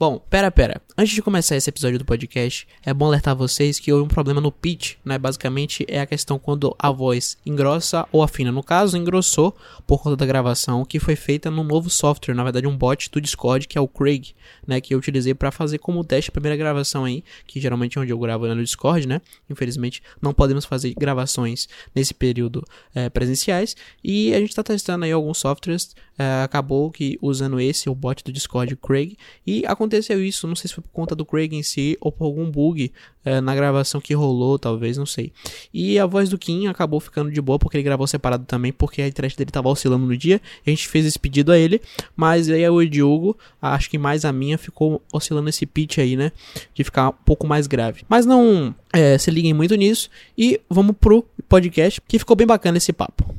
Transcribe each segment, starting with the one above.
Bom, pera, pera. Antes de começar esse episódio do podcast, é bom alertar vocês que houve um problema no pitch, né? Basicamente é a questão quando a voz engrossa ou afina. No caso, engrossou por conta da gravação que foi feita no novo software, na verdade um bot do Discord, que é o Craig, né? Que eu utilizei para fazer como teste a primeira gravação aí, que geralmente é onde eu gravo é no Discord, né? Infelizmente não podemos fazer gravações nesse período é, presenciais e a gente tá testando aí alguns softwares. É, acabou que usando esse, o bot do Discord, Craig, e aconteceu isso, não sei se foi por conta do Craig em si ou por algum bug é, na gravação que rolou, talvez, não sei. E a voz do Kim acabou ficando de boa porque ele gravou separado também, porque a internet dele tava oscilando no dia. A gente fez esse pedido a ele, mas aí o Diogo, acho que mais a minha, ficou oscilando esse pitch aí, né? De ficar um pouco mais grave. Mas não é, se liguem muito nisso e vamos pro podcast, que ficou bem bacana esse papo.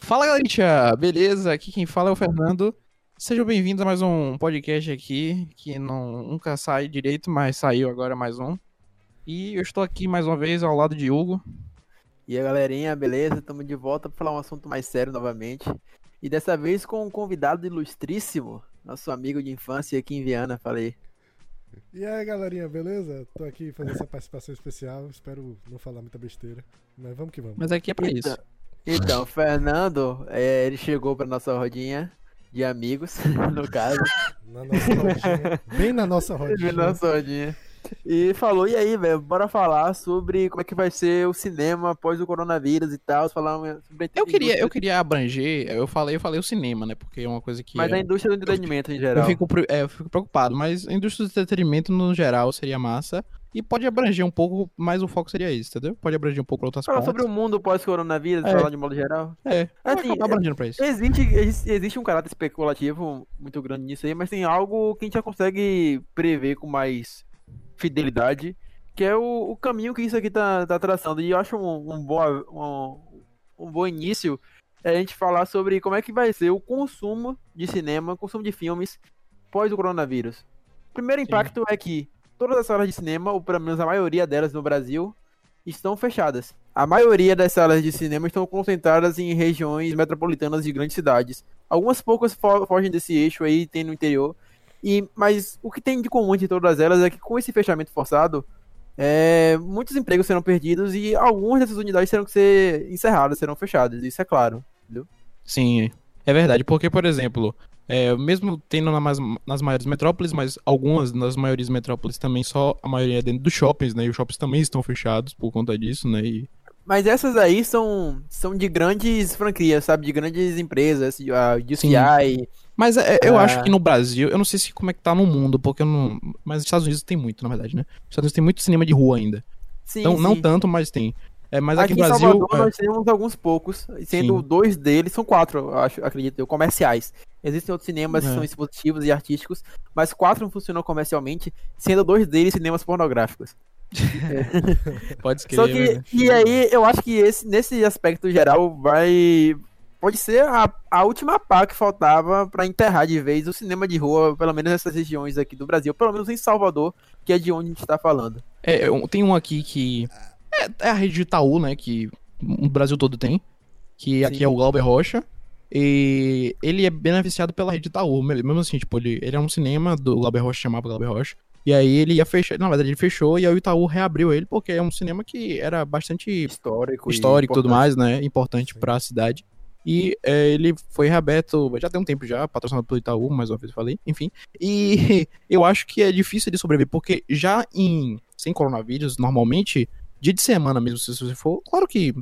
Fala galerinha, beleza? Aqui quem fala é o Fernando. Sejam bem-vindos a mais um podcast aqui, que não, nunca sai direito, mas saiu agora mais um. E eu estou aqui mais uma vez ao lado de Hugo. E aí galerinha, beleza? Estamos de volta para falar um assunto mais sério novamente. E dessa vez com um convidado ilustríssimo, nosso amigo de infância aqui em Viana, falei. E aí galerinha, beleza? Tô aqui fazendo essa participação especial, espero não falar muita besteira, mas vamos que vamos. Mas aqui é pra Então- isso. Então, o Fernando, é, ele chegou para nossa rodinha de amigos, no caso. Na nossa rodinha, bem na nossa rodinha. na nossa rodinha. E falou, e aí, velho, bora falar sobre como é que vai ser o cinema após o coronavírus e tal, falar sobre Eu queria, eu queria abranger, eu falei, eu falei o cinema, né? Porque é uma coisa que. Mas é- a indústria do entretenimento em eu, geral. fico, pre- é, eu fico preocupado, mas a indústria do entretenimento no geral seria massa. E pode abranger um pouco, mas o foco seria isso, entendeu? Pode abranger um pouco outras Falar pontas. sobre o mundo pós-coronavírus, É. falar de modo geral. É, Assim, acabar abrangendo pra isso. Existe, existe, um caráter especulativo muito grande nisso aí, mas tem algo que a gente já consegue prever com mais fidelidade, que é o, o caminho que isso aqui tá, tá traçando. E eu acho um, um, boa, um, um bom início é a gente falar sobre como é que vai ser o consumo de cinema, consumo de filmes pós o coronavírus. O primeiro impacto é que todas as salas de cinema, ou pelo menos a maioria delas no Brasil, estão fechadas. A maioria das salas de cinema estão concentradas em regiões metropolitanas de grandes cidades. Algumas poucas fo- fogem desse eixo aí, tem no interior. E, mas o que tem de comum entre todas elas é que com esse fechamento forçado, é, muitos empregos serão perdidos e algumas dessas unidades terão que ser encerradas, serão fechadas. Isso é claro. Sim, é verdade. Porque, por exemplo, é, mesmo tendo na mais- nas maiores metrópoles, mas algumas das maiores metrópoles também só a maioria é dentro dos shoppings, né? E os shoppings também estão fechados por conta disso, né? E Mas essas aí são, são de grandes franquias, sabe? De grandes empresas, a. DCI. Mas é, eu Ah. acho que no Brasil, eu não sei se como é que tá no mundo, porque eu não. Mas nos Estados Unidos tem muito, na verdade, né? Nos Estados Unidos tem muito cinema de rua ainda. Sim, Então, não sim. tanto, mas tem. É, mas aqui, Aqui no em Brasil. Salvador é, nós temos alguns poucos, sendo Sim. dois deles, são quatro, acho, acredito eu, comerciais. Existem outros cinemas que É. são expositivos e artísticos, mas quatro funcionam comercialmente, sendo dois deles cinemas pornográficos. pode escrever. Só que, né? e aí, eu acho que esse, nesse aspecto geral, vai. Pode ser a, a última pá que faltava pra enterrar de vez o cinema de rua, pelo menos nessas regiões aqui do Brasil, pelo menos em Salvador, que é de onde a gente tá falando. É, tem um aqui que. É, é a rede de Itaú, né? Que o Brasil todo tem. Que aqui Sim. é o Glauber Rocha. E ele é beneficiado pela rede Itaú. Mesmo assim, tipo, ele, ele é um cinema do Glauber Rocha, chamava Glauber Rocha. E aí ele ia fechar. Na verdade, ele fechou e aí o Itaú reabriu ele, porque é um cinema que era bastante Histórico. histórico e tudo mais, né? Importante pra cidade. E é, ele foi reaberto, já tem um tempo já, patrocinado pelo Itaú, mais uma vez eu falei, enfim. E eu acho que é difícil de sobreviver, porque já em sem coronavírus, normalmente, dia de semana mesmo, se você for, claro que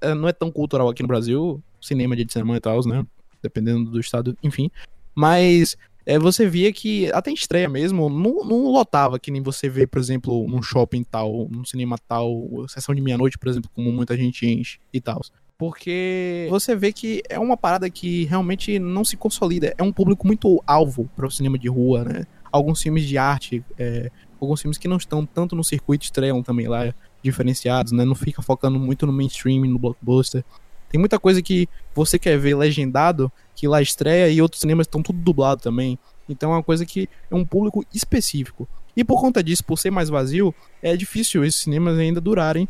é, não é tão cultural aqui no Brasil, cinema dia de semana e tal, né? Dependendo do estado, enfim. Mas é, você via que até estreia mesmo, não, não lotava, que nem você vê, por exemplo, num shopping tal, num cinema tal, sessão de meia-noite, por exemplo, como muita gente enche e tal. Porque você vê que é uma parada que realmente não se consolida. É um público muito alvo para o cinema de rua, né? Alguns filmes de arte, é, alguns filmes que não estão tanto no circuito estreiam também lá, diferenciados, né? Não fica focando muito no mainstream, no blockbuster. Tem muita coisa que você quer ver legendado, que lá estreia e outros cinemas estão tudo dublado também. Então é uma coisa que é um público específico. E por conta disso, por ser mais vazio, é difícil esses cinemas ainda durarem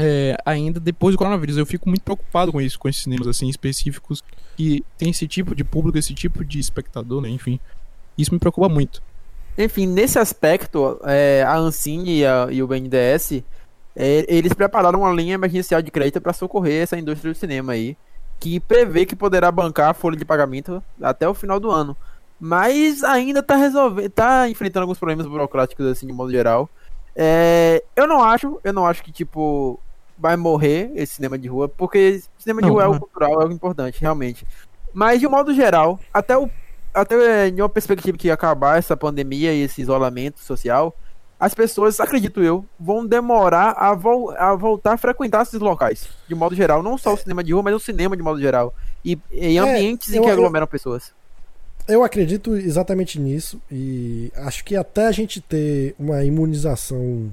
é, ainda depois do coronavírus. Eu fico muito preocupado com isso, com esses cinemas assim específicos que tem esse tipo de público, esse tipo de espectador, né? Enfim. Isso me preocupa muito. Enfim, nesse aspecto, é, a Ancine e, a- e o BNDES, é, eles prepararam uma linha emergencial de crédito para socorrer essa indústria do cinema aí, que prevê que poderá bancar a folha de pagamento até o final do ano. Mas ainda tá resolvendo, tá enfrentando alguns problemas burocráticos assim de modo geral. É, eu não acho, eu não acho que tipo vai morrer esse cinema de rua, porque cinema de Não, rua é não o é. cultural, é o importante, realmente. Mas de um modo geral, até o até em uma perspectiva que acabar essa pandemia e esse isolamento social, as pessoas, acredito eu, vão demorar a, vol a voltar a frequentar esses locais. De modo geral, não só o cinema de rua, mas o cinema de modo geral. E em É, ambientes em eu- que eu- aglomeram pessoas. Eu acredito exatamente nisso e acho que até a gente ter uma imunização,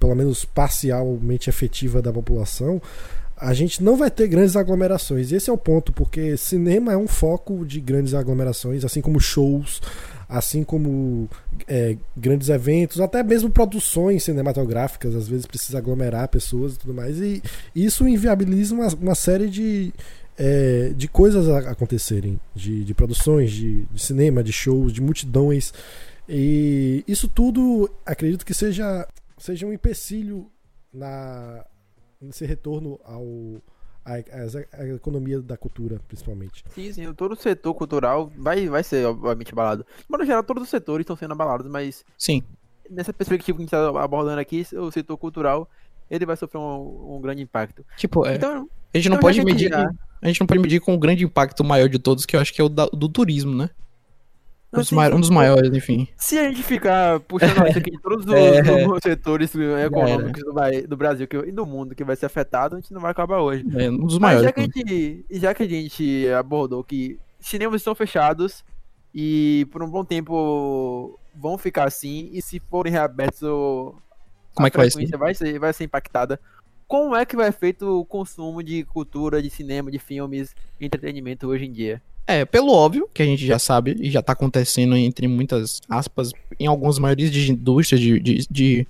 pelo menos parcialmente efetiva da população, a gente não vai ter grandes aglomerações. Esse é o ponto, porque cinema é um foco de grandes aglomerações, assim como shows, assim como é, grandes eventos, até mesmo produções cinematográficas, às vezes precisa aglomerar pessoas e tudo mais. E isso inviabiliza uma, uma série de, é, de coisas acontecerem, de, de produções, de, de cinema, de shows, de multidões. E isso tudo acredito que seja, seja um empecilho na, nesse retorno ao à, à- à economia da cultura, principalmente. Sim, sim, todo o setor cultural vai, vai ser, obviamente, abalado. De modo geral, todos os setores estão sendo abalados, mas Sim. nessa perspectiva que a gente está abordando aqui, o setor cultural ele vai sofrer um, um grande impacto. Tipo, é, Então, a gente não então, pode a medir. já- A gente não pode medir com o grande impacto maior de todos, que eu acho que é o da- do turismo, né? Um dos, sim, mai- sim. um dos maiores, enfim. Se a gente ficar puxando lista aqui de todos os, É. os setores econômicos do, do Brasil que, e do mundo que vai ser afetado, a gente não vai acabar hoje. É um dos maiores. já que, a gente, já que a gente abordou que cinemas estão fechados e por um bom tempo vão ficar assim, e se forem reabertos, Como a é que vai ser? vai ser? Vai ser impactada. Como é que vai feito o consumo de cultura, de cinema, de filmes, entretenimento hoje em dia? É, pelo óbvio, que a gente já sabe e já tá acontecendo entre muitas aspas, em algumas maiorias de indústrias de, de, de-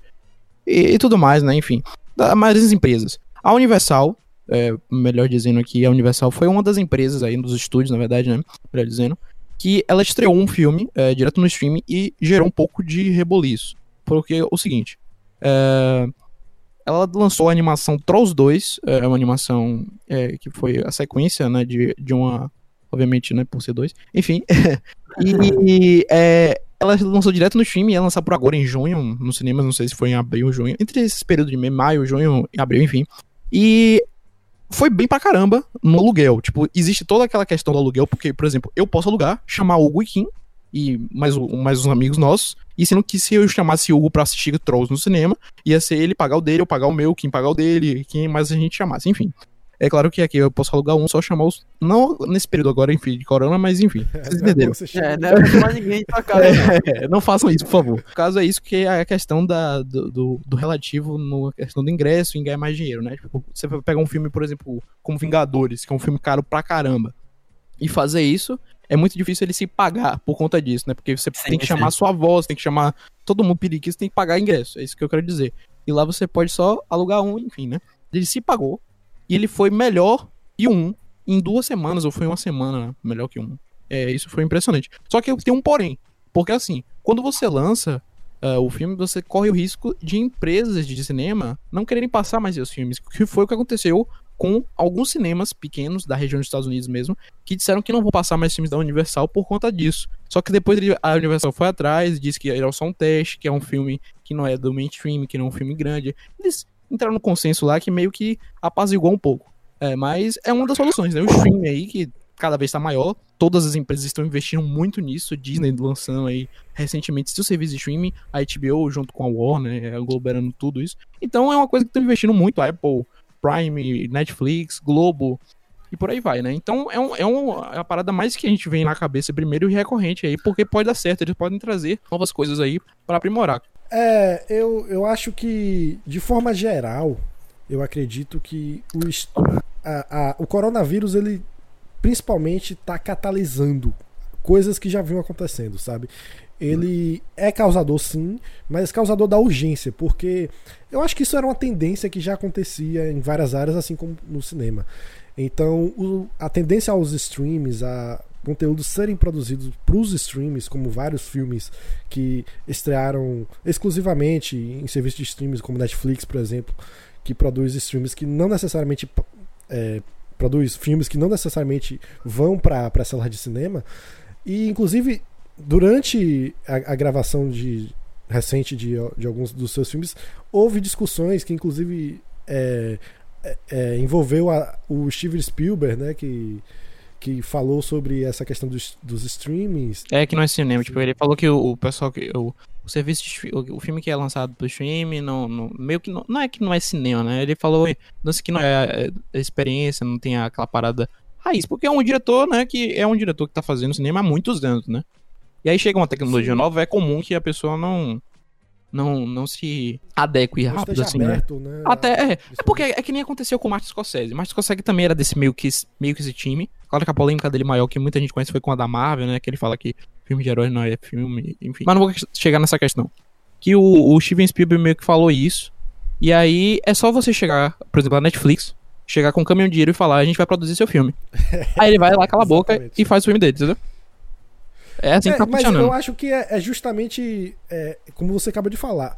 e, e tudo mais, né? Enfim, da maioria empresas. A Universal, é, melhor dizendo aqui, a Universal foi uma das empresas aí, dos estúdios, na verdade, né? Melhor dizendo, que ela estreou um filme é, direto no streaming e gerou um pouco de reboliço. Porque é o seguinte, é, ela lançou a animação Trolls 2, é uma animação é, que foi a sequência, né, de, de uma obviamente, né, por ser dois. Enfim. e é, ela lançou direto no stream ia lançar por agora em junho, no cinema, não sei se foi em abril ou junho. Entre esses períodos de maio, junho e abril, enfim. E foi bem pra caramba no aluguel. Tipo, existe toda aquela questão do aluguel, porque, por exemplo, eu posso alugar, chamar o Hugo e Kim e mais, mais uns amigos nossos. E sendo que se eu chamasse o Hugo pra assistir Trolls no cinema, ia ser ele pagar o dele, eu pagar o meu, Kim pagar o dele, quem mais a gente chamasse, enfim. É claro que aqui eu posso alugar um, só chamar os. Não nesse período agora, enfim, de corona, mas enfim. Vocês entenderam. É, não chamar ninguém pra casa, não. É, não façam isso, por favor. O caso é isso que é a questão da, do, do, do relativo na questão do ingresso e em ganhar mais dinheiro, né? Tipo, você vai pegar um filme, por exemplo, como Vingadores, que é um filme caro pra caramba, e fazer isso, é muito difícil ele se pagar por conta disso, né? Porque você Sim, tem que sim. chamar sua voz, tem que chamar todo mundo periquito, tem que pagar ingresso. É isso que eu quero dizer. E lá você pode só alugar um, enfim, né? Ele se pagou e ele foi melhor que um em duas semanas, ou foi uma semana né? melhor que um. É, isso foi impressionante. Só que tem um porém. Porque assim, quando você lança ah, o filme, você corre o risco de empresas de cinema não quererem passar mais seus filmes. Que foi o que aconteceu com alguns cinemas pequenos da região dos Estados Unidos mesmo, que disseram que não vão passar mais filmes da Universal por conta disso. Só que depois a Universal foi atrás e disse que era só um teste, que é um filme que não é do mainstream, que não é um filme grande. Eles entraram no consenso lá que meio que apaziguou um pouco. É, mas é uma das soluções, né? O streaming aí, que cada vez está maior, todas as empresas estão investindo muito nisso, Disney lançando aí recentemente seu serviço de streaming, a HBO junto com a Warner, a Globo tudo isso. Então é uma coisa que estão investindo muito, a Apple, Prime, Netflix, Globo e por aí vai, né? Então é, um, é, um, é a parada mais que a gente vem na cabeça primeiro e recorrente aí, porque pode dar certo, eles podem trazer novas coisas aí para aprimorar. É, eu, eu acho que, de forma geral, eu acredito que o, a- a- o coronavírus, ele principalmente está catalisando coisas que já vinham acontecendo, sabe? Ele é causador sim, mas causador da urgência, porque eu acho que isso era uma tendência que já acontecia em várias áreas, assim como no cinema. Então, o- a tendência aos streams, a conteúdos serem produzidos para os streams, como vários filmes que estrearam exclusivamente em serviços de streams, como Netflix, por exemplo, que produz streams que não necessariamente é, produz filmes que não necessariamente vão para a sala de cinema. E, inclusive, durante a, a gravação de, recente de, de alguns dos seus filmes, houve discussões que, inclusive, é, é, é, envolveu a, o Steven Spielberg, né, que, que falou sobre essa questão dos, dos streamings. É que não é cinema, tipo, ele falou que o, o pessoal que o, o serviço de, o, o, filme que é lançado pro streaming não, não meio que não, não, é que não é cinema, né? Ele falou que não é, é experiência, não tem aquela parada raiz, porque é um diretor, né, que é um diretor que tá fazendo cinema há muitos anos, né? E aí chega uma tecnologia Sim. nova, é comum que a pessoa não não, não se adeque rápido assim, né? aberto, né? Até é, é porque é que nem aconteceu com o Martin Scorsese. Martin Scorsese também era desse meio que meio que esse time. Claro que a polêmica dele maior que muita gente conhece foi com a da Marvel, né? Que ele fala que filme de herói não é filme, enfim. Mas não vou chegar nessa questão. Que o, o Steven Spielberg meio que falou isso. E aí é só você chegar, por exemplo, a Netflix, chegar com um caminhão de dinheiro e falar, a gente vai produzir seu filme. aí ele vai lá, cala a boca e faz o filme dele, entendeu? É assim é, que tá mas funcionando. eu acho que é, é justamente é, como você acaba de falar.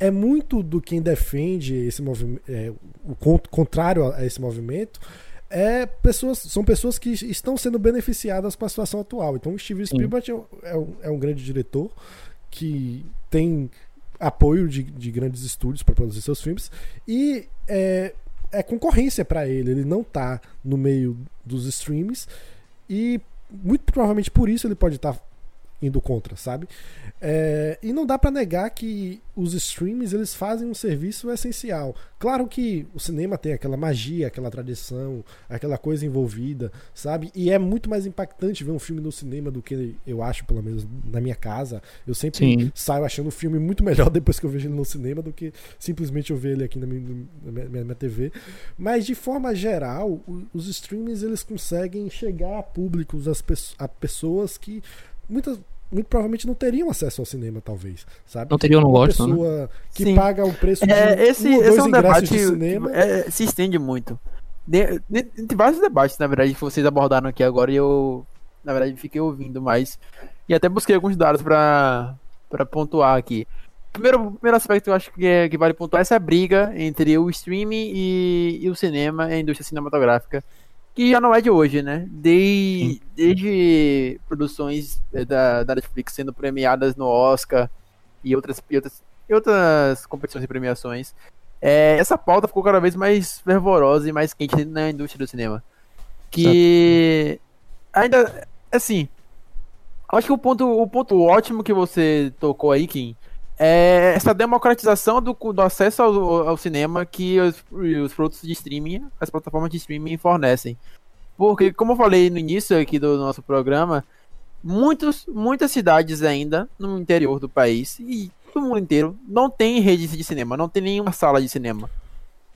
É muito do quem defende esse movimento, é, o contrário a esse movimento, é pessoas, são pessoas que estão sendo beneficiadas com a situação atual. Então, o Steven Spielberg é um, é um grande diretor que tem apoio de, de grandes estúdios para produzir seus filmes e é, é concorrência para ele. Ele não está no meio dos streams e muito provavelmente por isso ele pode estar tá indo contra, sabe? É, e não dá para negar que os streams eles fazem um serviço essencial. Claro que o cinema tem aquela magia, aquela tradição, aquela coisa envolvida, sabe? E é muito mais impactante ver um filme no cinema do que eu acho, pelo menos na minha casa. Eu sempre Sim. saio achando o filme muito melhor depois que eu vejo ele no cinema do que simplesmente eu ver ele aqui na minha, na minha, na minha TV. Mas de forma geral, os streams eles conseguem chegar a públicos, a pessoas que muitas muito provavelmente não teriam acesso ao cinema, talvez, sabe? Não teriam no gosto, né? pessoa que Sim. paga o preço de é, esse, um esse é um debate de cinema. É, se estende muito. De, de, de, vários debates, na verdade, que vocês abordaram aqui agora e eu, na verdade, fiquei ouvindo mais. E até busquei alguns dados para pontuar aqui. Primeiro, primeiro aspecto que eu acho que, é, que vale pontuar é essa briga entre o streaming e, e o cinema, a indústria cinematográfica que já não é de hoje, né? Desde, desde produções eh, da, da Netflix sendo premiadas no Oscar e outras, e outras, e outras competições e premiações, é, essa pauta ficou cada vez mais fervorosa e mais quente na indústria do cinema. Que ainda, assim, acho que o ponto, o ponto ótimo que você tocou aí, Kim, é essa democratização do, do acesso ao, ao, cinema que os, os produtos de streaming, as plataformas de streaming fornecem. Porque, como eu falei no início aqui do nosso programa, muitos, muitas cidades ainda no interior do país e do mundo inteiro não tem rede de cinema, não tem nenhuma sala de cinema.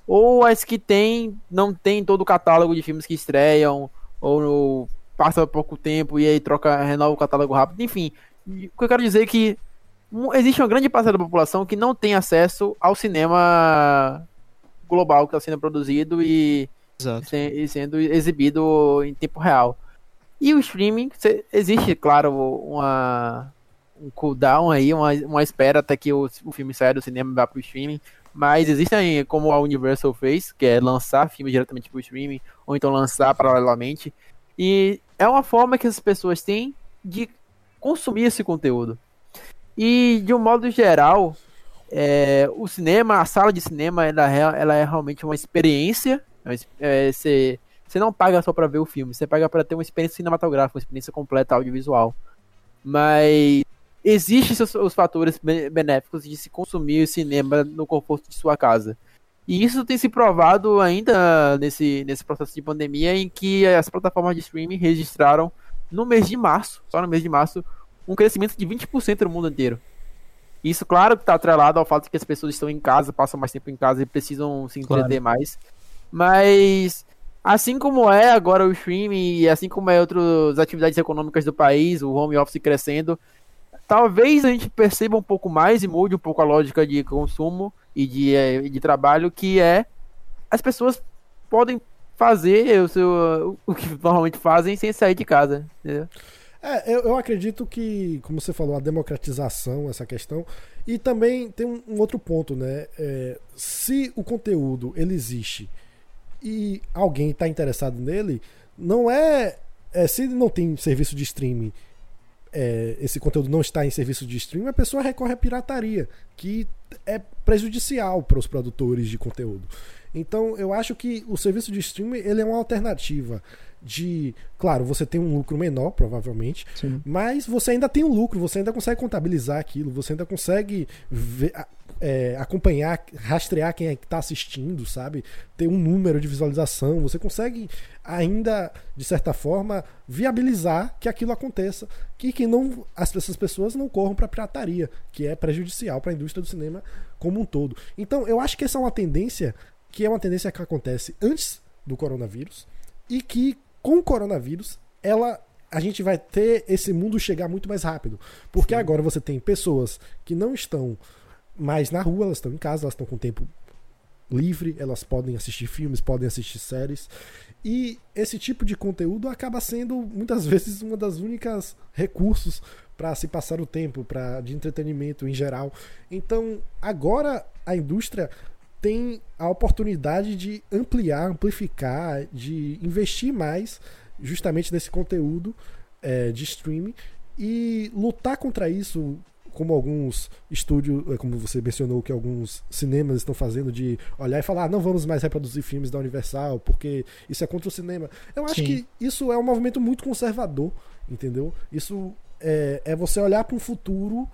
Ou as que tem, não tem todo o catálogo de filmes que estreiam, ou passa pouco tempo e aí troca, renova o catálogo rápido. Enfim, o que eu quero dizer é que existe uma grande parcela da população que não tem acesso ao cinema global que está sendo produzido e, se, sendo exibido em tempo real. E o streaming, existe, claro, uma, um cooldown aí, uma, uma espera até que o, o filme saia do cinema e vá para o streaming. Mas existem, como a Universal fez, que é lançar filmes diretamente para o streaming, ou então lançar paralelamente. E é uma forma que as pessoas têm de consumir esse conteúdo. E de um modo geral, é, o cinema, a sala de cinema, ela, é, ela é realmente uma experiência. É, você, você não paga só para ver o filme, você paga para ter uma experiência cinematográfica, uma experiência completa audiovisual. Mas existem os fatores benéficos de se consumir o cinema no conforto de sua casa. E isso tem se provado ainda nesse, nesse processo de pandemia, em que as plataformas de streaming registraram no mês de março, só no mês de março, um crescimento de 20% no mundo inteiro. Isso, claro, está atrelado ao fato de que as pessoas estão em casa, passam mais tempo em casa e precisam se entreter claro. mais. Mas, assim como é agora o streaming e assim como é outras atividades econômicas do país, o home office crescendo, talvez a gente perceba um pouco mais e mude um pouco a lógica de consumo e de, eh, de trabalho, que é as pessoas podem fazer o, seu, o que normalmente fazem sem sair de casa. Entendeu? É, eu, eu acredito que, como você falou, a democratização, essa questão. E também tem um, um outro ponto, né? É, se o conteúdo ele existe e alguém está interessado nele, não é, é. Se não tem serviço de streaming, é, esse conteúdo não está em serviço de streaming, a pessoa recorre à pirataria, que é prejudicial para os produtores de conteúdo. Então, eu acho que o serviço de streaming ele é uma alternativa de, claro, você tem um lucro menor, provavelmente, Sim. mas você ainda tem um lucro, você ainda consegue contabilizar aquilo, você ainda consegue ver, é, acompanhar, rastrear quem é que está assistindo, sabe? Ter um número de visualização, você consegue ainda, de certa forma, viabilizar que aquilo aconteça, que, que não, as, essas pessoas não corram para pirataria, que é prejudicial para a indústria do cinema como um todo. Então, eu acho que essa é uma tendência que é uma tendência que acontece antes do coronavírus e que com o coronavírus ela a gente vai ter esse mundo chegar muito mais rápido, porque Sim. agora você tem pessoas que não estão mais na rua, elas estão em casa, elas estão com tempo livre, elas podem assistir filmes, podem assistir séries. E esse tipo de conteúdo acaba sendo muitas vezes uma das únicas recursos para se passar o tempo, para de entretenimento em geral. Então, agora a indústria tem a oportunidade de ampliar, amplificar, de investir mais justamente nesse conteúdo é, de streaming e lutar contra isso, como alguns estúdios, é, como você mencionou, que alguns cinemas estão fazendo, de olhar e falar, ah, não vamos mais reproduzir filmes da Universal, porque isso é contra o cinema. Eu acho Sim. que isso é um movimento muito conservador, entendeu? Isso é, é você olhar para um futuro,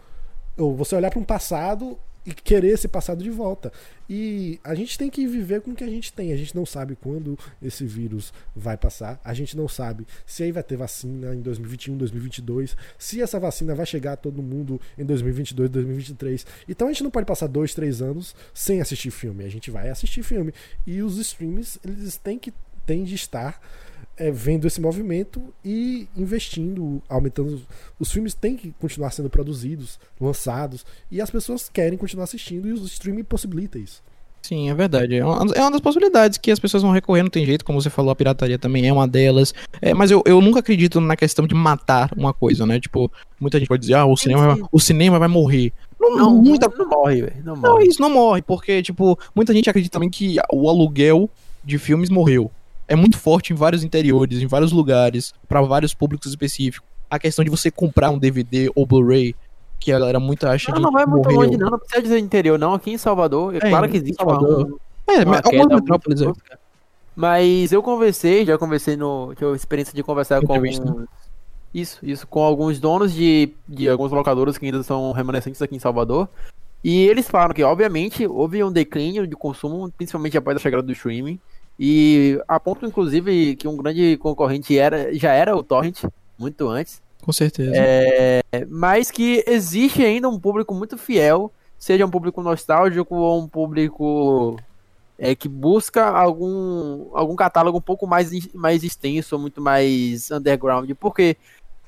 ou você olhar para um passado e querer esse passado de volta. E a gente tem que viver com o que a gente tem. A gente não sabe quando esse vírus vai passar. A gente não sabe se aí vai ter vacina em 2021, 2022. Se essa vacina vai chegar a todo mundo em 2022, 2023. Então a gente não pode passar dois, três anos sem assistir filme. A gente vai assistir filme. E os streams, eles têm que têm de estar é, vendo esse movimento e investindo, aumentando. Os filmes têm que continuar sendo produzidos, lançados, e as pessoas querem continuar assistindo, e o streaming possibilita isso. Sim, é verdade. É uma, é uma, das possibilidades que as pessoas vão recorrer, não tem jeito, como você falou, a pirataria também é uma delas. É, mas eu, eu nunca acredito na questão de matar uma coisa, né? Tipo, muita gente pode dizer, ah, o cinema, vai, o cinema vai morrer. Não, não, muita... não morre, velho. Não, morre. não, isso não morre, porque, tipo, muita gente acredita também que o aluguel de filmes morreu é muito forte em vários interiores, em vários lugares, para vários públicos específicos. A questão de você comprar um DVD ou Blu-ray, que a galera muito acha não, Não, não é muito longe, não. Não precisa dizer interior, não. Aqui em Salvador, é, claro que existe Salvador. Uma, é, uma algumas metrópoles, é. Mas eu conversei, já conversei no. Tive a experiência de conversar com alguns. Isso, isso, com alguns donos de, de algumas locadoras que ainda são remanescentes aqui em Salvador. E eles falam que, obviamente, houve um declínio de consumo, principalmente após a chegada do streaming. E a ponto, inclusive, que um grande concorrente era, já era o Torrent, muito antes. Com certeza. É, mas que existe ainda um público muito fiel, seja um público nostálgico ou um público é, que busca algum, algum catálogo um pouco mais, mais extenso, muito mais underground. Porque,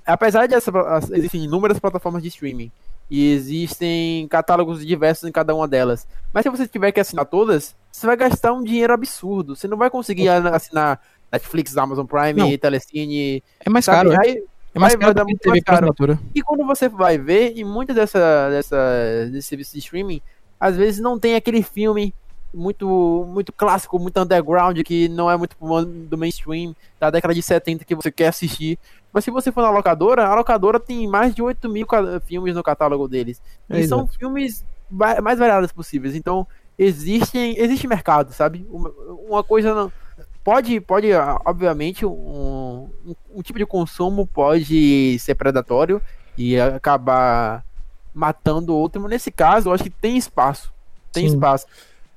apesar de essa, existem inúmeras plataformas de streaming, e existem catálogos diversos em cada uma delas. Mas se você tiver que assinar todas, você vai gastar um dinheiro absurdo. Você não vai conseguir assinar Netflix, Amazon Prime, não. Telecine. É mais sabe? caro. Aí, é mais vai, caro vai dar mais caro. E quando você vai ver, em muitas dessa, dessa, desses serviços de streaming, às vezes não tem aquele filme muito muito clássico, muito underground, que não é muito do mainstream, da década de 70 que você quer assistir. Mas se você for na locadora, a locadora tem mais de 8 mil filmes no catálogo deles. É e são filmes mais variados possíveis. Então, existem, existe mercado, sabe? Uma, uma coisa não. Pode, pode obviamente, um, um, um, tipo de consumo pode ser predatório e acabar matando o outro, mas nesse caso, eu acho que tem espaço. Tem Sim. espaço.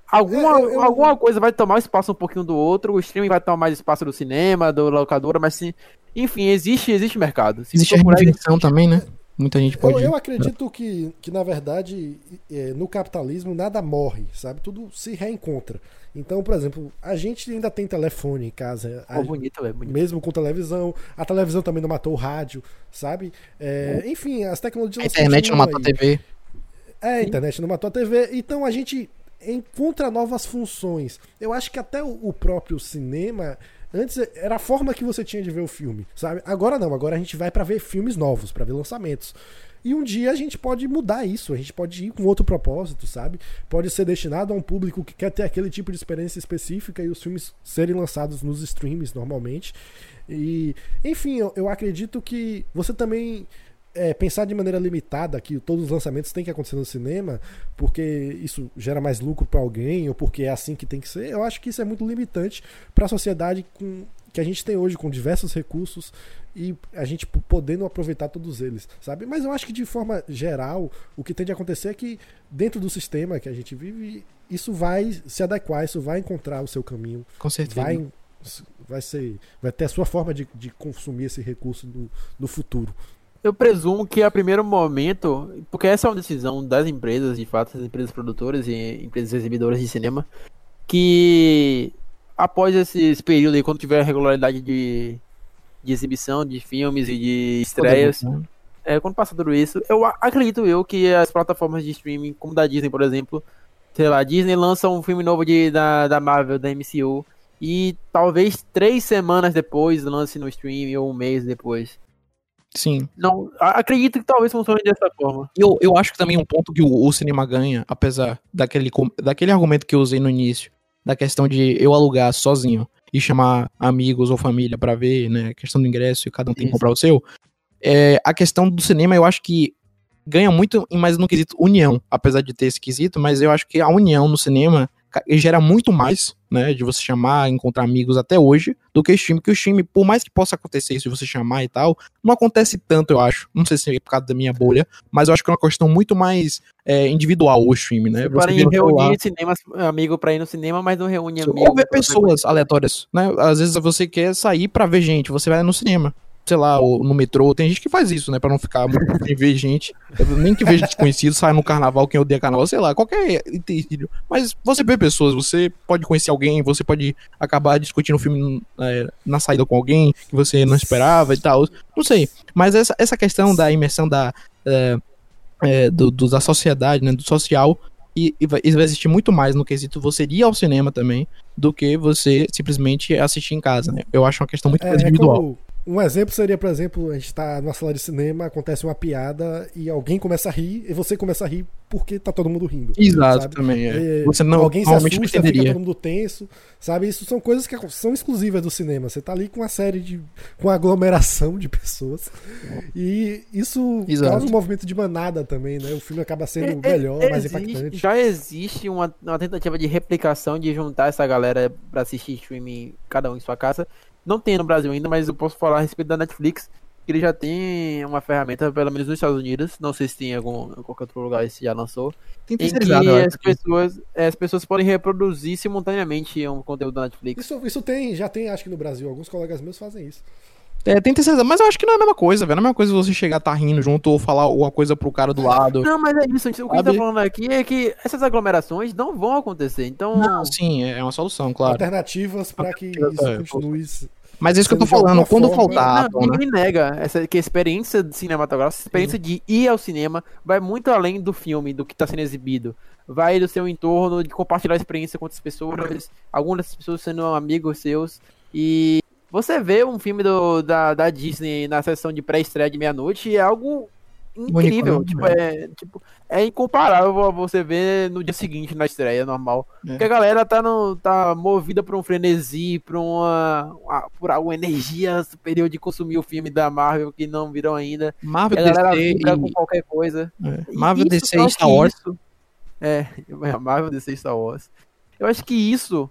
Alguma, eu, eu... alguma coisa vai tomar espaço um pouquinho do outro, o streaming vai tomar mais espaço do cinema, do locadora, mas sim, enfim, existe, existe mercado. Se existe a reinvenção também, né? Muita gente pode. Eu, eu acredito que, que, na verdade, é, no capitalismo nada morre, sabe? Tudo se reencontra. Então, por exemplo, a gente ainda tem telefone em casa. Oh, bonito, é bonito. Mesmo com televisão. A televisão também não matou o rádio, sabe? É, enfim, as tecnologias. A internet não matou a TV. É, a internet não matou a TV. Então a gente encontra novas funções. Eu acho que até o, o próprio cinema Antes era a forma que você tinha de ver o filme, sabe? Agora não, agora a gente vai para ver filmes novos, para ver lançamentos. E um dia a gente pode mudar isso, a gente pode ir com outro propósito, sabe? Pode ser destinado a um público que quer ter aquele tipo de experiência específica e os filmes serem lançados nos streams normalmente. E, enfim, eu, eu acredito que você também é, pensar de maneira limitada que todos os lançamentos têm que acontecer no cinema, porque isso gera mais lucro para alguém ou porque é assim que tem que ser, eu acho que isso é muito limitante para a sociedade com, que a gente tem hoje, com diversos recursos e a gente podendo aproveitar todos eles, sabe? Mas eu acho que de forma geral, o que tende a acontecer é que dentro do sistema que a gente vive, isso vai se adequar, isso vai encontrar o seu caminho. Com certeza. Vai, vai, ser, vai ter a sua forma de, de consumir esse recurso no, no futuro. Eu presumo que a primeiro momento, porque essa é uma decisão das empresas, de fato, das empresas produtoras e empresas exibidoras de cinema, que após esse, período aí, quando tiver regularidade de, de exibição de filmes e de estreias, é, quando passar tudo isso, eu acredito eu que as plataformas de streaming, como da Disney, por exemplo, sei lá, Disney lança um filme novo de, da, da Marvel, da MCU, e talvez três semanas depois lance no stream ou um mês depois. Sim. Não, acredito que talvez funcione dessa forma. Eu, eu acho que também um ponto que o, o, cinema ganha, apesar daquele, daquele argumento que eu usei no início, da questão de eu alugar sozinho e chamar amigos ou família para ver, né, questão do ingresso e cada um tem que comprar o seu, é, a questão do cinema eu acho que ganha muito, mais no quesito união, apesar de ter esse quesito, mas eu acho que a união no cinema gera muito mais, né, de você chamar, encontrar amigos até hoje, do que o stream, que o stream, por mais que possa acontecer isso de você chamar e tal, não acontece tanto, eu acho. Não sei se é por causa da minha bolha, mas eu acho que é uma questão muito mais é, individual o stream, né? Você para reunir cinema, amigo para ir no cinema, mas não reúne amigos. Ou ver pessoas aleatórias, né? Às vezes você quer sair para ver gente, você vai no cinema sei lá, no metrô. Tem gente que faz isso, né? Pra não ficar muito ver gente. Nem que veja desconhecido, sai no carnaval, quem odeia carnaval, sei lá, qualquer entendeu? Mas você vê pessoas, você pode conhecer alguém, você pode acabar discutindo o filme é, na saída com alguém que você não esperava e tal. Não sei. Mas essa, essa questão da imersão da, é, é, do, do, da sociedade, né? Do social. E, e, vai, existir muito mais no quesito você ir ao cinema também do que você simplesmente assistir em casa, né? Eu acho uma questão muito mais é, individual. Como um exemplo seria, por exemplo, a gente está numa sala de cinema, acontece uma piada e alguém começa a rir e você começa a rir porque tá todo mundo rindo. Exato, sabe? também é. você não alguém se assusta, fica todo mundo tenso, sabe? Isso são coisas que são exclusivas do cinema. Você tá ali com uma série de com uma aglomeração de pessoas e isso Exato. causa um movimento de manada também, né? O filme acaba sendo é, melhor, é, mais existe, impactante. Já existe uma, uma tentativa de replicação de juntar essa galera para assistir streaming cada um em sua casa não tem no Brasil ainda, mas eu posso falar a respeito da Netflix. Que ele já tem uma ferramenta, pelo menos nos Estados Unidos. Não sei se tem em algum em qualquer outro lugar se já lançou. Tem em que as pessoas, as pessoas podem reproduzir simultaneamente um conteúdo da Netflix. Isso, isso tem, já tem, acho que no Brasil. Alguns colegas meus fazem isso. É, tem terceirizado, mas eu acho que não é a mesma coisa, velho. Não é a mesma coisa você chegar, tá rindo junto ou falar alguma coisa pro cara do lado. Não, mas é isso. O que a gente tá falando aqui é que essas aglomerações não vão acontecer. Então. Não, sim, é uma solução, claro. Alternativas para que isso é, continue. Mas é isso que eu tô falando, quando faltar. Não, ninguém nega essa, que a experiência cinematográfica, a experiência Sim. de ir ao cinema vai muito além do filme, do que tá sendo exibido. Vai do seu entorno, de compartilhar a experiência com outras pessoas, algumas dessas pessoas sendo amigos seus. E você vê um filme do, da, da Disney na sessão de pré-estreia de meia-noite é algo incrível. Único, tipo, é, tipo, é incomparável você ver no dia seguinte na estreia normal. É. Porque a galera tá, no, tá movida por um frenesi, por uma, uma, por alguma energia superior de consumir o filme da Marvel que não viram ainda. Marvel, a galera DC e... com qualquer coisa. É. Marvel, DC e Star Wars. Isso, é, Marvel, DC e Star Wars. Eu acho que isso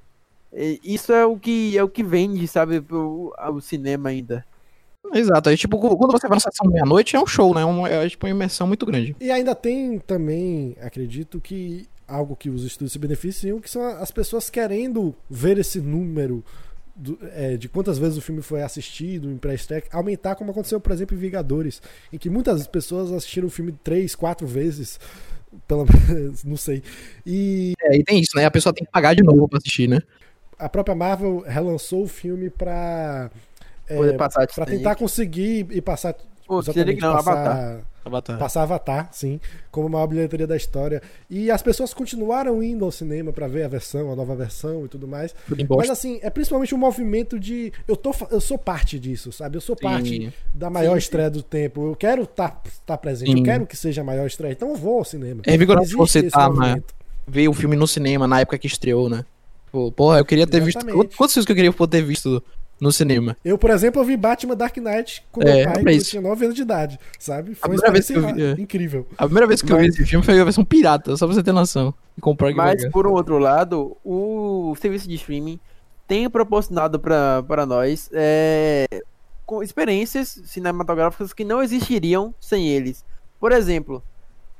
isso é o que é o que vende, sabe, pro, o cinema ainda. Exato, aí, tipo, quando você vai na sessão meia-noite é um show, né? É, é tipo uma imersão muito grande. E ainda tem também, acredito que algo que os estudos se beneficiam, que são as pessoas querendo ver esse número do, é, de quantas vezes o filme foi assistido em pré-stack, aumentar, como aconteceu, por exemplo, em Vingadores, em que muitas pessoas assistiram o filme três, quatro vezes, pelo menos, não sei. E... É, e tem isso, né? A pessoa tem que pagar de novo pra assistir, né? A própria Marvel relançou o filme pra. É, para tentar conseguir e passar Pô, exatamente não, passar, Avatar. Avatar. passar Avatar, sim, como a maior bilheteria da história. E as pessoas continuaram indo ao cinema pra ver a versão, a nova versão e tudo mais. Tudo em Mas bosta. assim, é principalmente um movimento de. Eu, tô, eu sou parte disso, sabe? Eu sou parte Sim. da maior Sim, estreia do tempo. Eu quero estar presente, Sim. eu quero que seja a maior estreia. Então eu vou ao cinema. É vigoroso você tá, né? Ver o filme no cinema na época que estreou, né? Pô, porra, eu queria ter Exatamente. visto. Quantos filmes que eu queria poder ter visto no cinema? Eu, por exemplo, eu vi Batman Dark Knight com É, meu pai pra quando eu tinha 9 anos de idade, sabe? Foi uma primeira vez que eu vi, é. incrível. A primeira vez que eu vi esse filme foi a versão pirata, só pra você ter noção. E comprar Mas, por um outro lado, o serviço de streaming tem proporcionado pra para nós é, com experiências cinematográficas que não existiriam sem eles. Por exemplo,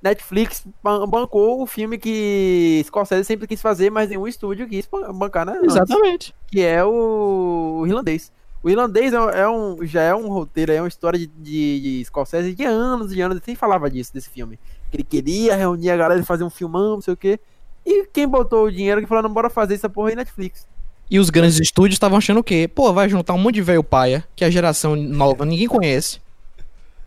Netflix ban- bancou o filme que Scorsese sempre quis fazer, mas nenhum estúdio quis ban- bancar, né? antes, Exatamente. que é o, o irlandês. O irlandês é, é um, já é um roteiro, é uma história de, de, de Scorsese de anos e anos. Ele sempre falava disso, desse filme. Que ele queria reunir a galera e fazer um filmão, não sei o quê. E quem botou o dinheiro que falou, não, bora fazer essa porra aí Netflix. E os grandes estúdios estavam achando o quê? Pô, vai juntar um monte de velho paia, que é a geração nova ninguém conhece,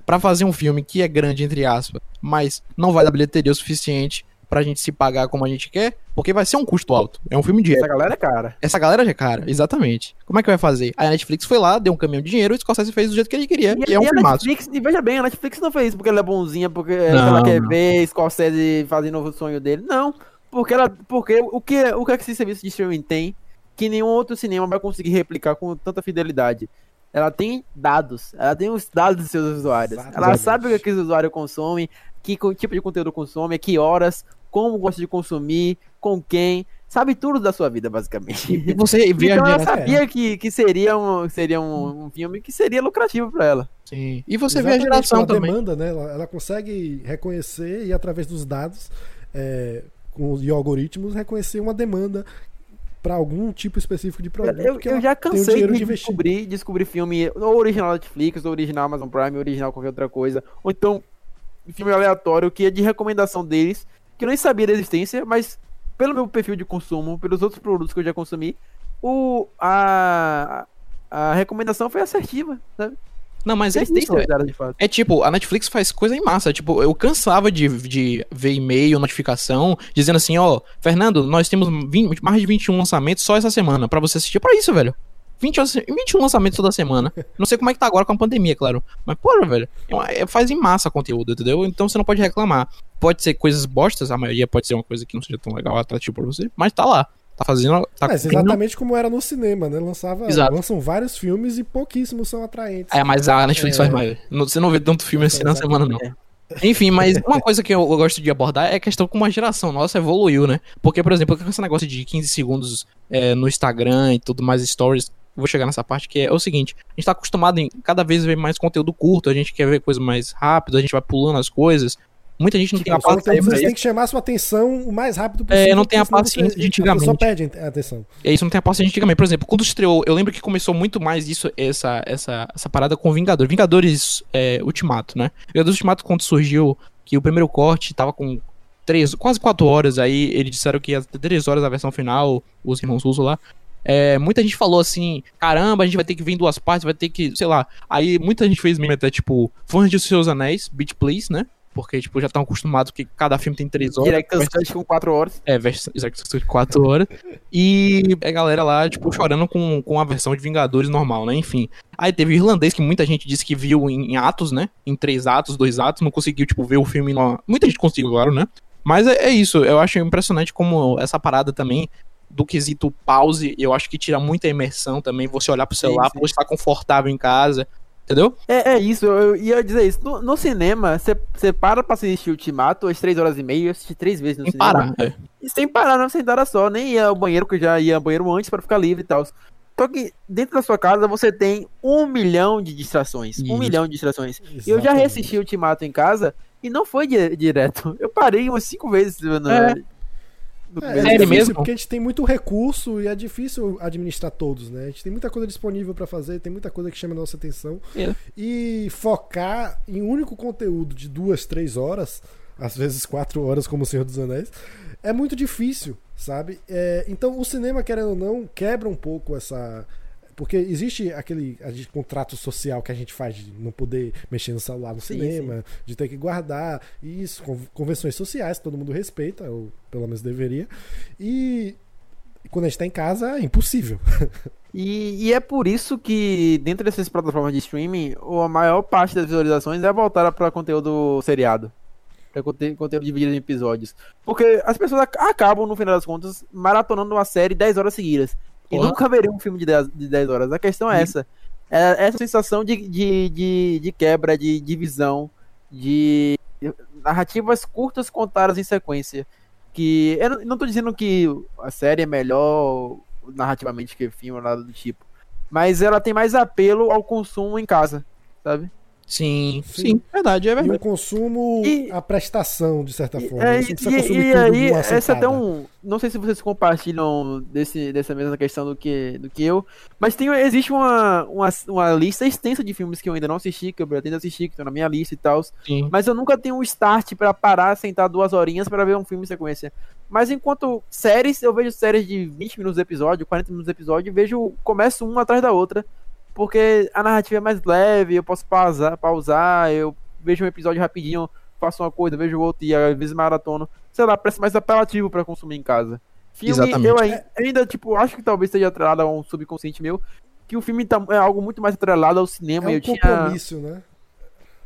pra fazer um filme que é grande, entre aspas, mas não vai dar bilheteria o suficiente pra gente se pagar como a gente quer, porque vai ser um custo alto. É um filme de Essa galera é cara. Essa galera já é cara, exatamente. Como é que vai fazer? Aí a Netflix foi lá, deu um caminhão de dinheiro e o Scorsese fez do jeito que ele queria. E, é um filmaço. Netflix, e veja bem, a Netflix não fez isso porque ela é bonzinha, porque Não, ela quer não. ver Scorsese fazendo o sonho dele. Não, porque ela, porque o que, o que é que esse serviço de streaming tem que nenhum outro cinema vai conseguir replicar com tanta fidelidade? Ela tem dados, ela tem os dados dos seus usuários. Ela Exatamente. sabe o que, que os usuários consomem, que tipo de conteúdo consome, que horas, como gosta de consumir, com quem, sabe tudo da sua vida, basicamente. E você vê Então a ela sabia que, que seria, um, seria um, um filme que seria lucrativo pra ela. Sim. E você vê a geração também. demanda, né? Ela, ela consegue reconhecer e através dos dados é, com e algoritmos reconhecer uma demanda para algum tipo específico de produto. Eu, eu ela já cansei de, de descobrir, descobrir filme ou original Netflix, ou original Amazon Prime, ou original qualquer outra coisa. Ou então filme aleatório que é de recomendação deles, que eu nem sabia da existência, mas pelo meu perfil de consumo, pelos outros produtos que eu já consumi, o, a, a recomendação foi assertiva, sabe? Não, mas é Vocês têm isso. é- verdade de fato. É tipo, a Netflix faz coisa em massa. Tipo, eu cansava de, de ver e-mail, notificação, dizendo assim, ó, Fernando, nós temos 20 mais de 21 lançamentos só essa semana pra você assistir. Pra isso, velho. 20, lança- 21 lançamentos toda semana. Não sei como é que tá agora com a pandemia, claro. Mas, porra, velho, é é- faz em massa conteúdo, entendeu? Então você não pode reclamar. Pode ser coisas bostas, a maioria pode ser uma coisa que não seja tão legal, atrativo pra você, mas tá lá. Tá fazendo. Tá Mas cumprindo- exatamente como era no cinema, né? Lançava, Exato. lançam vários filmes e pouquíssimos são atraentes. É, mas a Netflix É. faz mais. Você não vê tanto filme assim na semana, não. Enfim, mas uma coisa que eu, gosto de abordar é a questão como a geração nossa evoluiu, né? Porque, por exemplo, com esse negócio de 15 segundos é, no Instagram e tudo mais stories, vou chegar nessa parte que é, o seguinte, a gente tá acostumado em cada vez ver mais conteúdo curto, a gente quer ver coisa mais rápido, a gente vai pulando as coisas. Muita gente não tem a paciência. eles têm que chamar sua atenção o mais rápido possível. É, não tem a paciência de antigamente. perde a atenção. É isso, não tem a paciência antigamente. Por exemplo, quando estreou, eu lembro que começou muito mais isso, essa, essa, essa parada com Vingadores. Vingadores é, Ultimato, né? Vingadores Ultimato, quando surgiu, que o primeiro corte tava com três, quase quatro horas, aí eles disseram que ia ter três horas a versão final, os irmãos Russo lá. É, muita gente falou assim, caramba, a gente vai ter que vir em duas partes, vai ter que, sei lá. Aí muita gente fez meme até, tipo, fãs de Seus Anéis, Beat Please, né? Porque, tipo, já estão acostumados que cada filme tem três horas. Director's Cut com 4 horas. É, versão de 4 horas. E a galera lá, tipo, chorando com, com a versão de Vingadores normal, né? Enfim. Aí teve o irlandês que muita gente disse que viu em, atos, né? Em três atos, dois atos, não conseguiu, tipo, ver o filme. No... Muita gente conseguiu, claro, né? Mas é, é isso, eu acho impressionante como essa parada também do quesito pause, eu acho que tira muita imersão também, você olhar pro celular, sim. você estar confortável em casa, entendeu? É, é isso, eu ia dizer isso. No, no cinema, você para pra assistir Ultimato às 3 horas e meia, eu assisti três vezes no Sem cinema. parar. é. E sem parar, não sentada só, nem ia ao banheiro, que eu já ia ao banheiro antes pra ficar livre e tal. Só que dentro da sua casa você tem um milhão de distrações. Um Isso. milhão de distrações. E eu já Exatamente. reassisti Ultimato em casa e não foi di- direto. Eu parei umas cinco vezes no, É. no É, é mesmo? porque a gente tem muito recurso e é difícil administrar todos, né? A gente tem muita coisa disponível pra fazer, tem muita coisa que chama a nossa atenção. É. E focar em um único conteúdo de duas, três horas, às vezes quatro horas, como o Senhor dos Anéis, é muito difícil, sabe? É, então o cinema, querendo ou não, quebra um pouco essa. Porque existe aquele gente- contrato social que a gente faz de não poder mexer no celular no Sim, cinema, de ter que guardar, e isso, con- convenções sociais, todo mundo respeita, ou pelo menos deveria. E quando a gente tá em casa, é impossível. E, e é por isso que, dentro dessas plataformas de streaming, a maior parte das visualizações é voltada para conteúdo seriado. Para conte conteúdo dividido em episódios. Porque as pessoas ac- acabam, no final das contas, maratonando uma série 10 horas seguidas. E Porra. nunca veriam um filme de 10, de 10 horas. A questão é E- essa. É essa sensação de, de, de, de quebra, de divisão, de narrativas curtas contadas em sequência. Que eu não, não tô dizendo que a série é melhor narrativamente que filme ou nada do tipo. Mas ela tem mais apelo ao consumo em casa, sabe? Sim, Sim. sim, verdade, é E o verdade. consumo, E- a prestação, de certa forma. É, Você e, precisa consumir e tudo aí, essa é até um. Não sei se vocês compartilham desse, dessa mesma questão do que, do que eu. Mas tem, existe uma, uma, uma lista extensa de filmes que eu ainda não assisti, que eu pretendo assistir, que estão na minha lista e tal. Mas eu nunca tenho um start pra parar, sentar duas horinhas pra ver um filme em sequência. Mas enquanto séries, eu vejo séries de 20 minutos de episódio, 40 minutos de episódio, e vejo, começo uma atrás da outra. Porque a narrativa é mais leve, eu posso pausar, pausar eu vejo um episódio rapidinho, faço uma coisa, vejo outro e às vezes maratono. Sei lá, parece mais apelativo pra consumir em casa. Filme, Exatamente. eu ai- ainda, tipo, acho que talvez esteja atrelado a um subconsciente meu, que o filme tá- é algo muito mais atrelado ao cinema. É um eu tinha compromisso, né?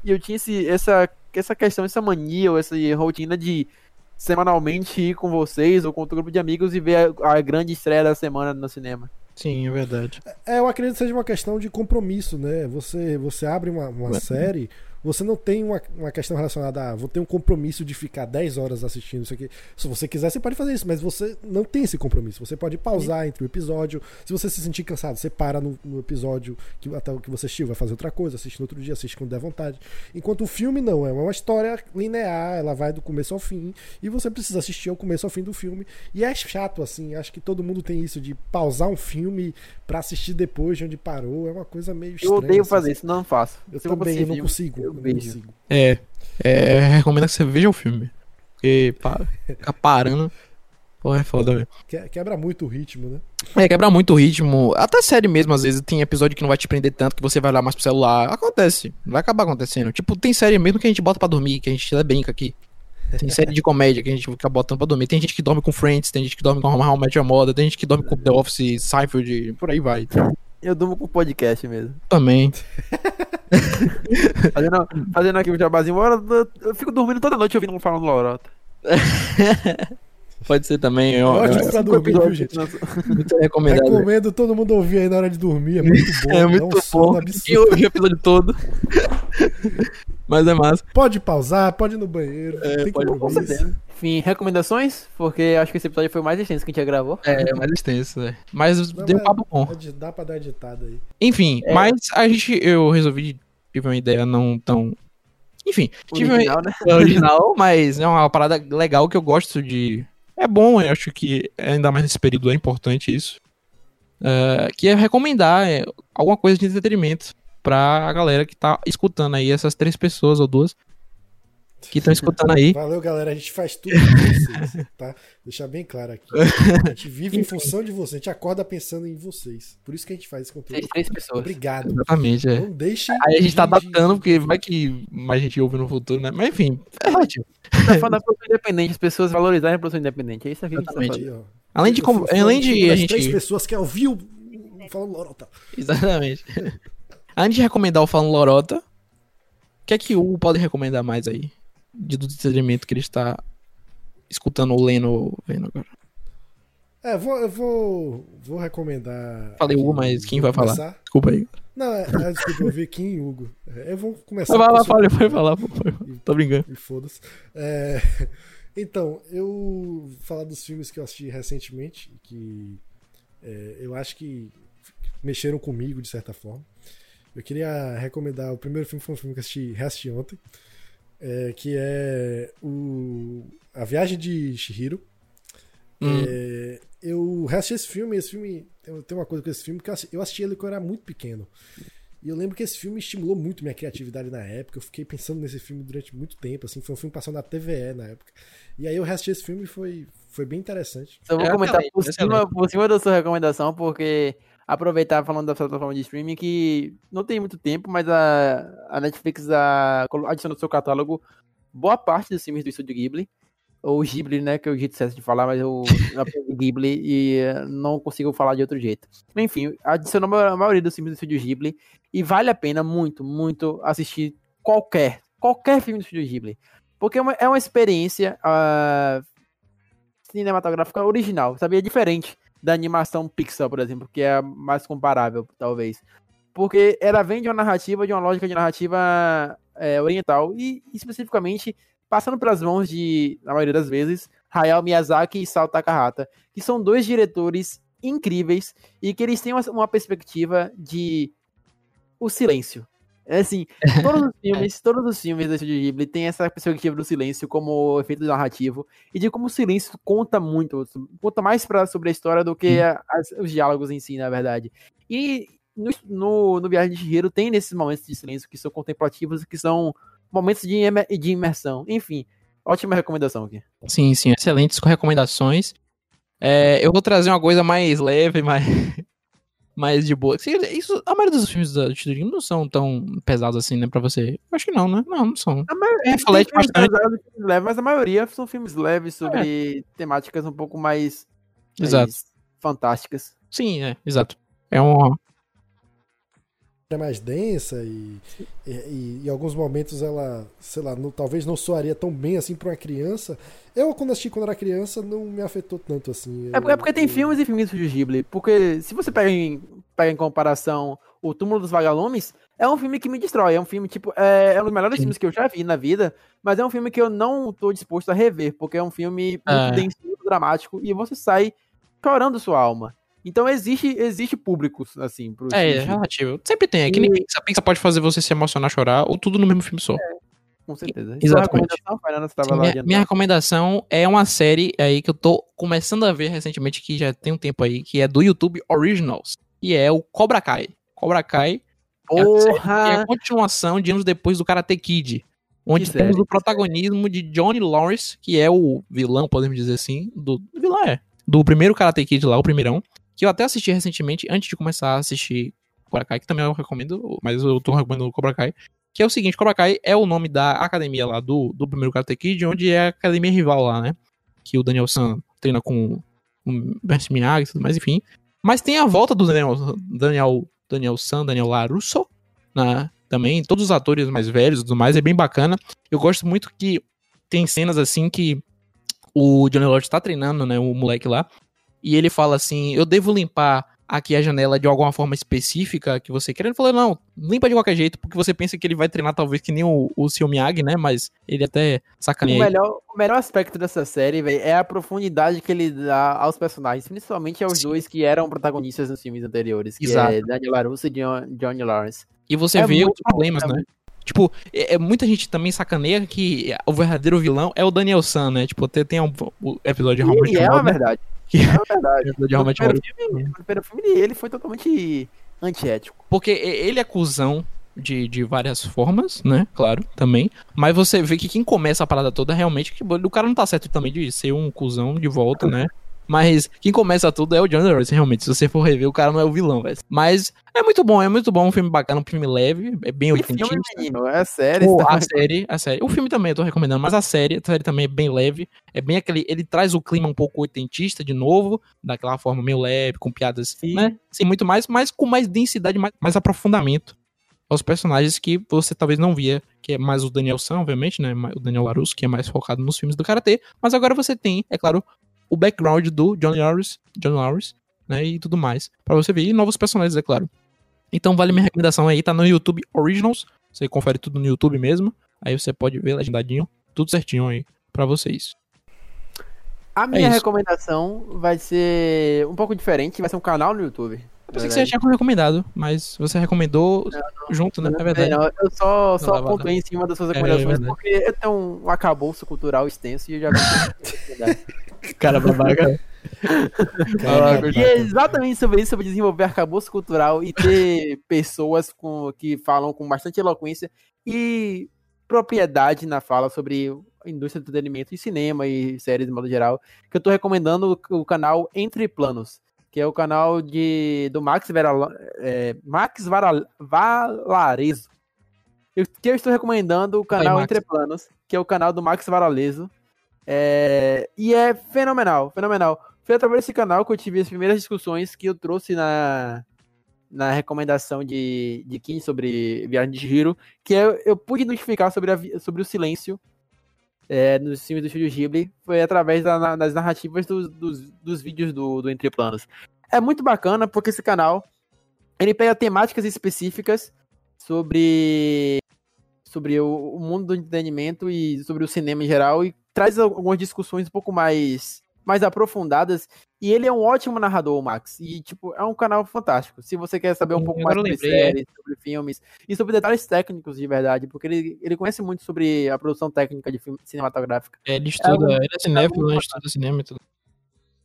e eu tinha esse, essa, essa questão, essa mania, ou essa rotina de semanalmente ir com vocês ou com outro grupo de amigos e ver a, a grande estreia da semana no cinema. Sim, é verdade. É, eu acredito que seja uma questão de compromisso, né? Você, você abre uma, uma série, você não tem uma, uma questão relacionada a vou ter um compromisso de ficar 10 horas assistindo isso aqui. Se você quiser, você pode fazer isso, mas você não tem esse compromisso. Você pode pausar entre o episódio. Se você se sentir cansado, você para no, no episódio que, até o que você assistiu, vai fazer outra coisa, assiste no outro dia, assiste quando der vontade. Enquanto o filme não, é uma história linear, ela vai do começo ao fim, e você precisa assistir ao começo ao fim do filme. E é chato, assim, acho que todo mundo tem isso de pausar um filme pra assistir depois de onde parou, é uma coisa meio Eu estranha. odeio assim, fazer isso, não faço. Eu eu também, eu não consigo. Eu vejo. É, é, recomendo que você veja o filme. Porque pa- ficar parando. Pô, é foda, velho. Que- Quebra muito o ritmo, né? É, quebra muito o ritmo. Até série mesmo, às vezes, tem episódio que não vai te prender tanto que você vai olhar mais pro celular. Acontece. Vai acabar acontecendo. Tipo, tem série mesmo que a gente bota pra dormir, que a gente até brinca aqui. Tem série de comédia que a gente fica botando pra dormir. Tem gente que dorme com Friends, tem gente que dorme com How Met Your Mother, tem gente que dorme com The Office, Seinfeld, por aí vai. Eu durmo com podcast mesmo. Também. Fazendo, fazendo aqui o jabazinho, eu, eu- eu fico dormindo toda noite ouvindo um falando lorota. Pode ser também. Eu, É ótimo eu, pra dormir, viu, gente? muito recomendado. Recomendo todo mundo ouvir aí na hora de dormir, é muito bom. É muito um sono bom. E eu ouvi o episódio todo. Mas é massa. Pode pausar, pode ir no banheiro, tem pode- Com compromisso. certeza. Enfim, recomendações? Porque acho que esse episódio foi o mais extenso que a gente já gravou. É, mais extenso, né? Mas Não, deu um mas- papo bom. Pode- Dá pra dar editada aí. Enfim, É. mas a gente. Eu resolvi. Tive uma ideia não tão. Enfim, tive uma Original, né? original, mas é uma parada legal que eu gosto de. É bom, eu acho que ainda mais nesse período é importante isso. É, que é recomendar é, alguma coisa de entretenimento pra galera que tá escutando aí, essas três pessoas ou duas que estão escutando aí. Valeu, galera. A gente faz tudo pra vocês, tá? Deixar bem claro aqui. A gente vive em função de vocês. A gente acorda pensando em vocês. Por isso que a gente faz esse conteúdo. Três, três pessoas. Obrigado. Exatamente, é. Não deixem. Aí a gente tá adaptando, porque vai que mais gente ouve no futuro, né? Mas enfim, é relativo. Tá falando da produção independente, as pessoas valorizarem a produção independente. É isso aqui que a gente tá. Aí. Além de, além de a gente. três pessoas que ouviu falando lorota. Exatamente. Antes de recomendar o Falando Lorota, o que é que o Hugo pode recomendar mais aí? De do entretenimento que ele está escutando ou lendo ou vendo agora. É, vou, eu vou, vou recomendar. Falei Hugo, mas quem vai falar? começar. Desculpa aí. Não, é, é, desculpa, eu vi Kim e Hugo. É, eu vou começar. Vai lá, fale, vai falar, pô, falar. Tô brincando. E foda-se. É, então, eu vou falar dos filmes que eu assisti recentemente, que é, eu acho que mexeram comigo de certa forma. Eu queria recomendar. O primeiro filme foi um filme que eu assisti, reassisti ontem, é, que é o A Viagem de Shihiro. Hum. É, eu reassisti esse filme, esse filme. Eu tenho uma coisa com esse filme, que eu assisti, assisti ele quando eu era muito pequeno. E eu lembro que esse filme estimulou muito minha criatividade na época. Eu fiquei pensando nesse filme durante muito tempo, assim, foi um filme passando na TVE na época. E aí eu reassisti esse filme e foi, foi bem interessante. Só vou É comentar excelente, por excelente. cima, por cima da sua recomendação, porque aproveitar falando da plataforma de streaming que não tem muito tempo, mas a, a Netflix a, adicionou no seu catálogo boa parte dos filmes do estúdio Ghibli. Ou Ghibli, né? Que é o jeito certo de falar, mas eu aprendi Ghibli e não consigo falar de outro jeito. Enfim, adicionou a maioria dos filmes do estúdio Ghibli e vale a pena muito, muito assistir qualquer, qualquer filme do estúdio Ghibli. Porque é uma, é uma experiência uh, cinematográfica original, sabia? É diferente da animação Pixar, por exemplo, que é mais comparável, talvez. Porque ela vem de uma narrativa, de uma lógica de narrativa é, oriental, e especificamente passando pelas mãos de, na maioria das vezes, Hayao Miyazaki e Sao Takahata, que são dois diretores incríveis e que eles têm uma, uma perspectiva de o silêncio. É assim, todos os filmes, todos os filmes da Studio Ghibli têm essa perspectiva do silêncio como efeito narrativo e de como o silêncio conta muito, conta mais pra, sobre a história do que a, as, os diálogos em si, na verdade. E no, no, no Viagem de Chihiro tem nesses momentos de silêncio que são contemplativos, que são momentos de, de imersão. Enfim, ótima recomendação aqui. Sim, sim, excelentes recomendações. É, eu vou trazer uma coisa mais leve, mais, mais de boa. Isso, a maioria dos filmes da Studio não são tão pesados assim, né, pra você. Eu acho que não, né? Não, não são. A maioria, reflete bastante. Leves, mas a maioria são filmes leves sobre é. temáticas um pouco mais, exato. mais fantásticas. Sim, é, exato. É uma, é mais densa e, e, em alguns momentos ela, sei lá, não, talvez não soaria tão bem assim para uma criança. Eu, quando assisti quando era criança, não me afetou tanto assim. É eu, é, porque tem eu... filmes e filmes do Ghibli. Porque se você pega em, pega em comparação O Túmulo dos Vagalumes, é um filme que me destrói. É um filme, tipo, é, é um dos melhores Sim. filmes que eu já vi na vida, mas é um filme que eu não tô disposto a rever, porque é um filme muito é. denso, muito dramático, e você sai chorando sua alma. Então existe, existe públicos, assim, pro É, é relativo. Sempre tem. É que nem Pixar. Pixar pode fazer você se emocionar, chorar, ou tudo no mesmo filme só. É, com certeza. Então, Exatamente. Sim, minha, minha recomendação é uma série aí que eu tô começando a ver recentemente, que já tem um tempo aí, que é do YouTube Originals. E é o Cobra Kai. Cobra Kai Porra! É a, é a continuação de anos depois do Karate Kid. Onde que temos série, o protagonismo de Johnny Lawrence, que é o vilão, podemos dizer assim. Do, do vilão é. Do primeiro Karate Kid lá, o primeirão que eu até assisti recentemente, antes de começar a assistir Cobra Kai, que também eu recomendo, mas eu tô recomendando Cobra Kai, que é o seguinte, Cobra Kai é o nome da academia lá do, do primeiro Karate Kid, onde é a academia rival lá, né? Que o Daniel San treina com o Mestre Miyagi e tudo mais, enfim. Mas tem a volta do Daniel, Daniel, Daniel San, Daniel LaRusso, né? Também, todos os atores mais velhos e tudo mais, é bem bacana. Eu gosto muito que tem cenas assim que o Johnny Lodge tá treinando, né, o moleque lá, e ele fala assim: eu devo limpar aqui a janela de alguma forma específica que você quer. Ele falou: não, limpa de qualquer jeito, porque você pensa que ele vai treinar talvez que nem o, o seu Miyagi, né? Mas ele até sacaneia. O melhor, o melhor aspecto dessa série, velho, é a profundidade que ele dá aos personagens, principalmente aos Sim. dois que eram protagonistas nos filmes anteriores, que Exato. é Daniel LaRusso e John, Johnny Lawrence. E você é vê os problemas, bom, né? Tipo, é, é, muita gente também sacaneia que o verdadeiro vilão é o Daniel San, né? Tipo, até tem um, um episódio de Realmente. E é uma verdade. Que é verdade. de. No primeiro filme ele foi totalmente antiético. Porque ele é cuzão de, de várias formas, né? Claro, também. Mas você vê que quem começa a parada toda realmente que o cara não tá certo também de ser um cuzão de volta, né? Mas quem começa tudo é o John Lawrence, realmente. Se você for rever, o cara não é o vilão, velho. Mas é muito bom, é muito bom. Um filme bacana, um filme leve, é bem oitentista. é a série. Pô, a série, a série. O filme também eu tô recomendando, mas a série, a série também é bem leve. É bem aquele. Ele traz o clima um pouco oitentista de novo, daquela forma meio leve, com piadas, Sim. né? Sim, muito mais, mas com mais densidade, mais, mais aprofundamento aos personagens que você talvez não via, que é mais o Daniel San, obviamente, né? O Daniel LaRusso, que é mais focado nos filmes do Karatê. Mas agora você tem, é claro, o background do John Lawrence, John Lawrence, né, e tudo mais, para você ver e novos personagens, é claro. Então vale minha recomendação aí, tá no YouTube Originals, você confere tudo no YouTube mesmo, aí você pode ver legendadinho, tudo certinho aí para vocês. A minha é recomendação vai ser um pouco diferente, vai ser um canal no YouTube. Eu pensei que você já tinha recomendado, mas você recomendou não, não, junto, né? Não, é verdade. Não, eu só, só pontuei em cima das suas recomendações, é, é porque eu tenho um acabouço cultural extenso e eu já Cara babaca. e é exatamente sobre isso, sobre desenvolver arcabouço cultural e ter pessoas com, que falam com bastante eloquência e propriedade na fala sobre a indústria do entretenimento e cinema e séries de modo geral, que eu tô recomendando o canal Entre Planos que é o canal de, do Max, Vera, é, Max Vara, Valarezo. Eu, que eu estou recomendando o canal Max. Entre Planos, que é o canal do Max Varaleso. É, e é fenomenal, fenomenal. Foi através desse canal que eu tive as primeiras discussões que eu trouxe na, na recomendação de, de Kim sobre Viagem de Giro, que eu, eu pude identificar sobre, a sobre o silêncio é, nos filmes do Estúdio Ghibli, foi através da- das narrativas dos, dos, dos vídeos do, do Entre Planos. É muito bacana porque esse canal ele pega temáticas específicas sobre sobre o, o mundo do entretenimento e sobre o cinema em geral e traz algumas discussões um pouco mais mais aprofundadas e ele é um ótimo narrador, o Max. E tipo, é um canal fantástico. Se você quer saber um pouco mais sobre lembrei, é. séries, sobre filmes e sobre detalhes técnicos de verdade, porque ele, ele conhece muito sobre a produção técnica de filme cinematográfica. É, ele estuda, um- ele é cinéfilo, né? Estuda cinema e tudo.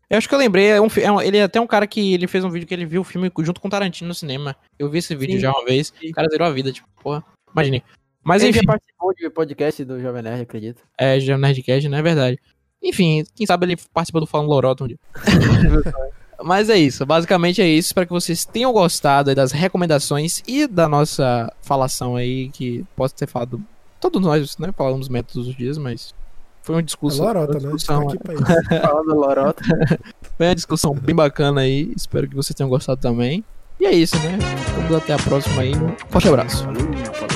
Eu acho que eu lembrei, é um, é um- ele é até um cara que ele fez um vídeo que ele viu o filme junto com o Tarantino no cinema. Eu vi esse vídeo Sim, já uma vez, sim. o cara zerou a vida, tipo, porra, imaginei. Mas ele enfim, já participou de podcast do Jovem Nerd, acredito. é, é um Nerdcast, não é verdade. Enfim, quem sabe ele participa do Falando Lorota um dia. Mas é isso, basicamente é isso. Espero que vocês tenham gostado das recomendações e da nossa falação aí, que posso ter falado. Todos nós, né? Falamos métodos dos dias, mas foi uma É discussão. lorota, uma né? Discussão, tá aqui pra isso. Falando do Lorota. Foi uma discussão bem bacana aí. Espero que vocês tenham gostado também. E é isso, né? Vamos até a próxima aí. Um forte abraço. Falou.